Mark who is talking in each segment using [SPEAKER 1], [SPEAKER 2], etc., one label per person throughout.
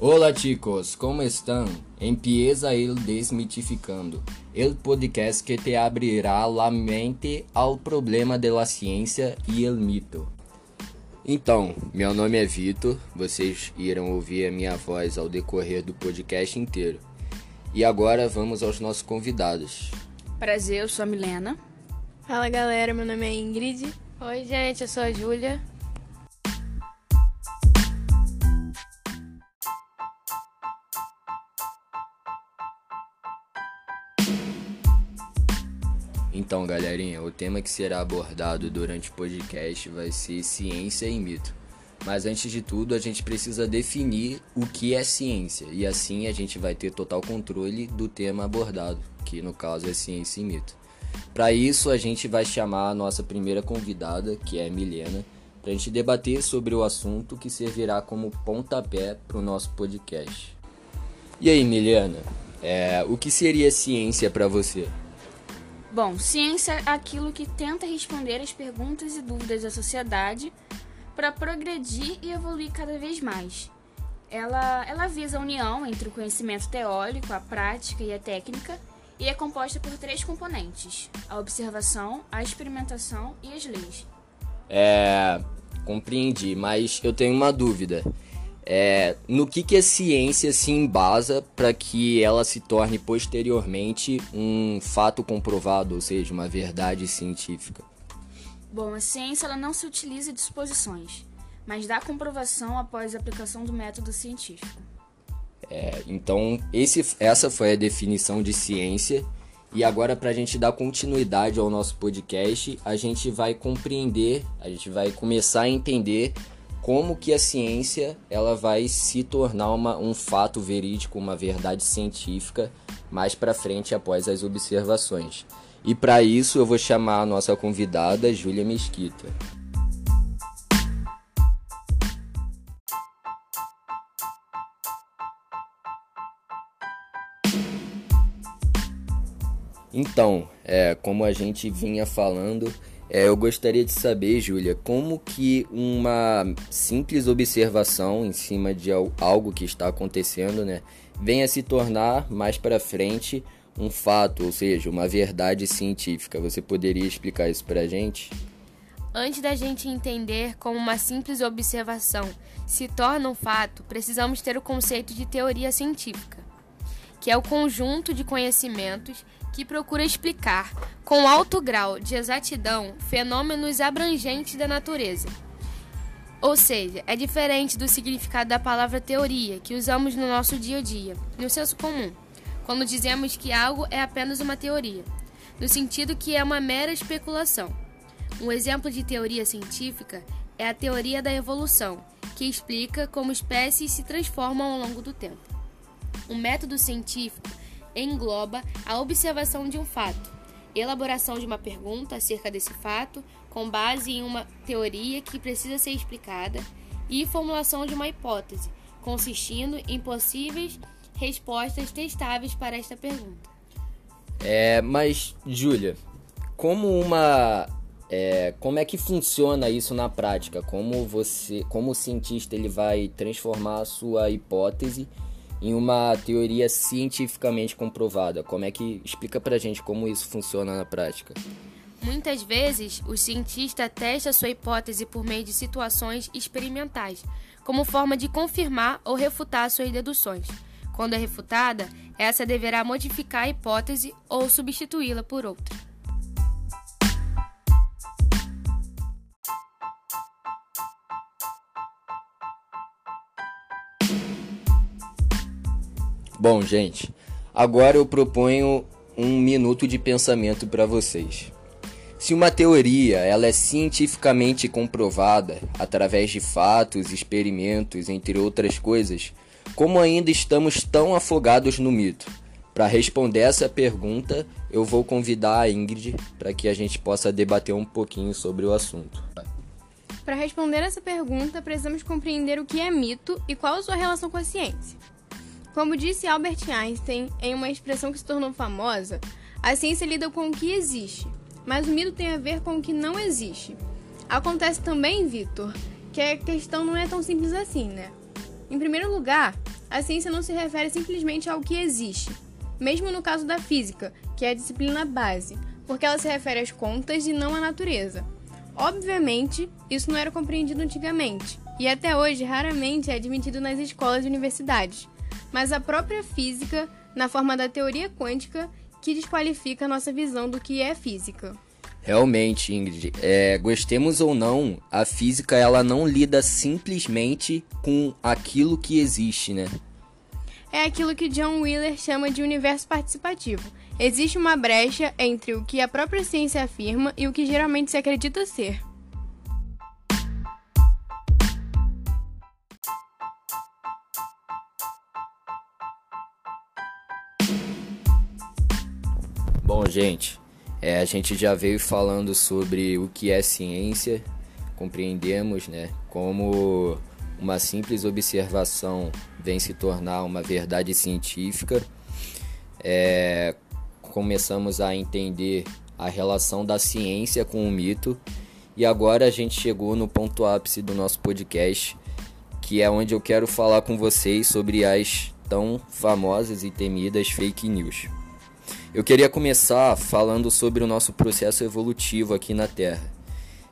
[SPEAKER 1] Olá chicos, como estão? Empieza el desmitificando, el podcast que te abrirá la mente ao problema de la ciência e el mito. Então, meu nome é Vitor, vocês irão ouvir a minha voz ao decorrer do podcast inteiro. E agora vamos aos nossos convidados.
[SPEAKER 2] Prazer, eu sou a Milena.
[SPEAKER 3] Fala galera, meu nome é Ingrid.
[SPEAKER 4] Oi, gente, eu sou a Júlia.
[SPEAKER 1] Então, galerinha, o tema que será abordado durante o podcast vai ser ciência e mito. Mas antes de tudo, a gente precisa definir o que é ciência e assim a gente vai ter total controle do tema abordado, que no caso é ciência e mito. Para isso, a gente vai chamar a nossa primeira convidada, que é a Milena, para a gente debater sobre o assunto que servirá como pontapé para o nosso podcast. E aí, Milena, é, o que seria ciência para você?
[SPEAKER 2] Bom, ciência é aquilo que tenta responder as perguntas e dúvidas da sociedade para progredir e evoluir cada vez mais. Ela, ela visa a união entre o conhecimento teórico, a prática e a técnica e é composta por três componentes: a observação, a experimentação e as leis.
[SPEAKER 1] É, compreendi, mas eu tenho uma dúvida. É, no que, que a ciência se embasa para que ela se torne posteriormente um fato comprovado, ou seja, uma verdade científica?
[SPEAKER 2] Bom, a ciência ela não se utiliza de suposições, mas dá comprovação após a aplicação do método científico.
[SPEAKER 1] É, então, esse, essa foi a definição de ciência. E agora, para a gente dar continuidade ao nosso podcast, a gente vai compreender, a gente vai começar a entender como que a ciência ela vai se tornar uma, um fato verídico, uma verdade científica mais para frente após as observações. E para isso eu vou chamar a nossa convidada, Júlia Mesquita. Então, é, como a gente vinha falando, é, eu gostaria de saber, Júlia, como que uma simples observação em cima de algo que está acontecendo, né, venha se tornar mais para frente um fato, ou seja, uma verdade científica. Você poderia explicar isso para a gente?
[SPEAKER 4] Antes da gente entender como uma simples observação se torna um fato, precisamos ter o conceito de teoria científica, que é o conjunto de conhecimentos que procura explicar, com alto grau de exatidão, fenômenos abrangentes da natureza. Ou seja, é diferente do significado da palavra teoria que usamos no nosso dia a dia, no senso comum, quando dizemos que algo é apenas uma teoria, no sentido que é uma mera especulação. Um exemplo de teoria científica é a teoria da evolução, que explica como espécies se transformam ao longo do tempo. O método científico engloba a observação de um fato, elaboração de uma pergunta acerca desse fato, com base em uma teoria que precisa ser explicada, e formulação de uma hipótese, consistindo em possíveis respostas testáveis para esta pergunta.
[SPEAKER 1] É, mas, Júlia, como uma. É, como é que funciona isso na prática? Como você, como cientista, ele vai transformar a sua hipótese em uma teoria cientificamente comprovada. Como é que explica pra gente como isso funciona na prática?
[SPEAKER 4] Muitas vezes, o cientista testa sua hipótese por meio de situações experimentais, como forma de confirmar ou refutar suas deduções. Quando é refutada, essa deverá modificar a hipótese ou substituí-la por outra.
[SPEAKER 1] Bom, gente, agora eu proponho um minuto de pensamento para vocês. Se uma teoria ela é cientificamente comprovada através de fatos, experimentos, entre outras coisas, como ainda estamos tão afogados no mito? Para responder essa pergunta, eu vou convidar a Ingrid para que a gente possa debater um pouquinho sobre o assunto.
[SPEAKER 3] Para responder essa pergunta, precisamos compreender o que é mito e qual a sua relação com a ciência. Como disse Albert Einstein em uma expressão que se tornou famosa, a ciência lida com o que existe, mas o mito tem a ver com o que não existe. Acontece também, Vitor, que a questão não é tão simples assim, né? Em primeiro lugar, A ciência não se refere simplesmente ao que existe, mesmo no caso da física, que é a disciplina base, porque ela se refere às contas e não à natureza. Obviamente, isso não era compreendido antigamente, e até hoje raramente é admitido nas escolas e universidades. Mas a própria física, na forma da teoria quântica, que desqualifica a nossa visão do que é física.
[SPEAKER 1] Realmente, Ingrid, é, gostemos ou não, a física ela não lida simplesmente com aquilo que existe, né?
[SPEAKER 3] É aquilo que John Wheeler chama de universo participativo. Existe uma brecha entre o que a própria ciência afirma e o que geralmente se acredita ser.
[SPEAKER 1] Bom, gente, é, a gente já veio falando sobre o que é ciência, compreendemos né, como uma simples observação vem se tornar uma verdade científica. É, começamos a entender a relação da ciência com o mito e agora a gente chegou no ponto ápice do nosso podcast, que é onde eu quero falar com vocês sobre as tão famosas e temidas fake news. Eu queria começar falando sobre o nosso processo evolutivo aqui na Terra.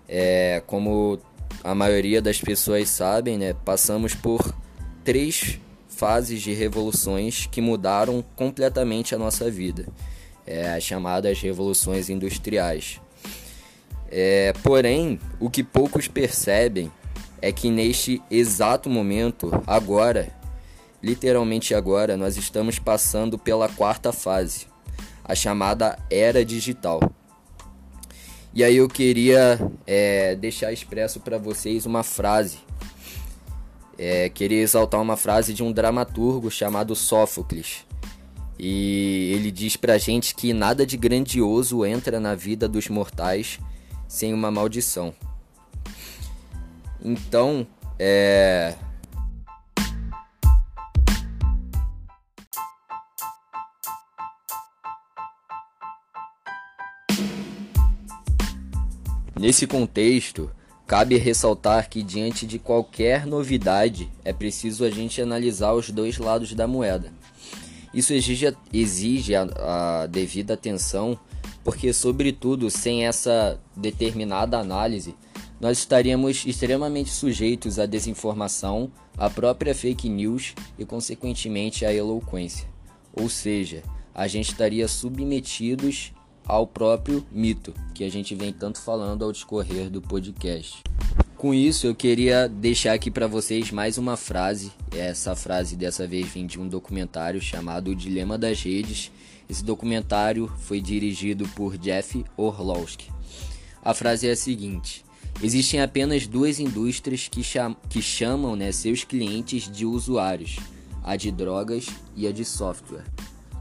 [SPEAKER 1] É, como a maioria das pessoas sabem, né, passamos por três fases de revoluções que mudaram completamente a nossa vida, é, as chamadas revoluções industriais. É, porém, o que poucos percebem é que neste exato momento, agora, literalmente agora, nós estamos passando pela quarta fase, a chamada era digital. E aí eu queria é, deixar expresso para vocês uma frase. É, queria exaltar uma frase de um dramaturgo chamado Sófocles. E ele diz pra gente que nada de grandioso entra na vida dos mortais sem uma maldição. Então, é, Nesse contexto, cabe ressaltar que diante de qualquer novidade é preciso a gente analisar os dois lados da moeda. Isso exige, exige a, a devida atenção, porque, sobretudo, sem essa determinada análise, nós estaríamos extremamente sujeitos à desinformação, à própria fake news e, consequentemente, à eloquência. Ou seja, a gente estaria submetidos ao próprio mito, que a gente vem tanto falando ao discorrer do podcast. Com isso, eu queria deixar aqui para vocês mais uma frase. Essa frase dessa vez vem de um documentário chamado O Dilema das Redes. Esse documentário foi dirigido por Jeff Orlowski. A frase é a seguinte: Existem apenas duas indústrias que, cham que chamam né, seus clientes de usuários: a de drogas e a de software.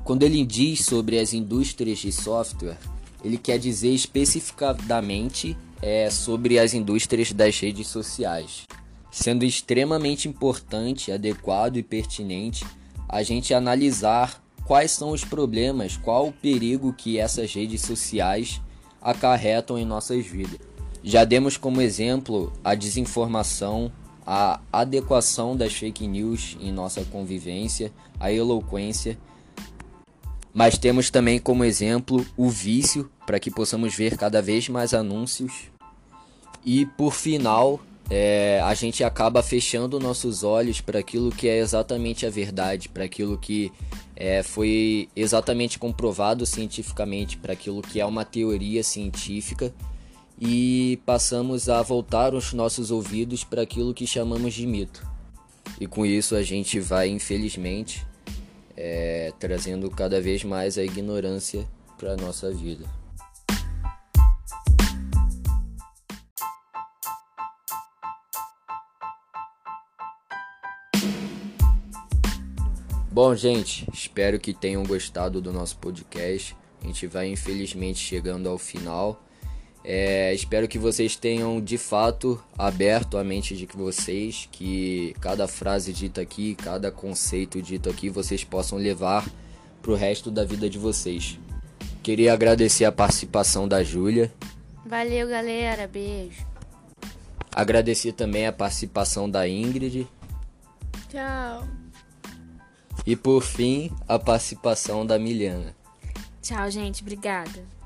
[SPEAKER 1] Quando ele diz sobre as indústrias de software, ele quer dizer especificadamente é, sobre as indústrias das redes sociais, sendo extremamente importante, adequado e pertinente a gente analisar quais são os problemas, qual o perigo que essas redes sociais acarretam em nossas vidas. Já demos como exemplo a desinformação, a adequação das fake news em nossa convivência, a eloquência mas temos também como exemplo o vício, para que possamos ver cada vez mais anúncios. E por final, é, a gente acaba fechando nossos olhos para aquilo que é exatamente a verdade, para aquilo que é, foi exatamente comprovado cientificamente, para aquilo que é uma teoria científica, e passamos a voltar os nossos ouvidos para aquilo que chamamos de mito. E com isso a gente vai, infelizmente, é, trazendo cada vez mais a ignorância para a nossa vida. Bom, gente, espero que tenham gostado do nosso podcast. A gente vai infelizmente chegando ao final. É, espero que vocês tenham de fato aberto a mente de vocês, que cada frase dita aqui, cada conceito dito aqui, vocês possam levar para o resto da vida de vocês. Queria agradecer a participação da Júlia.
[SPEAKER 4] Valeu, galera. Beijo.
[SPEAKER 1] Agradecer também a participação da Ingrid.
[SPEAKER 3] Tchau.
[SPEAKER 1] E por fim, a participação da Miliana.
[SPEAKER 2] Tchau, gente. Obrigada.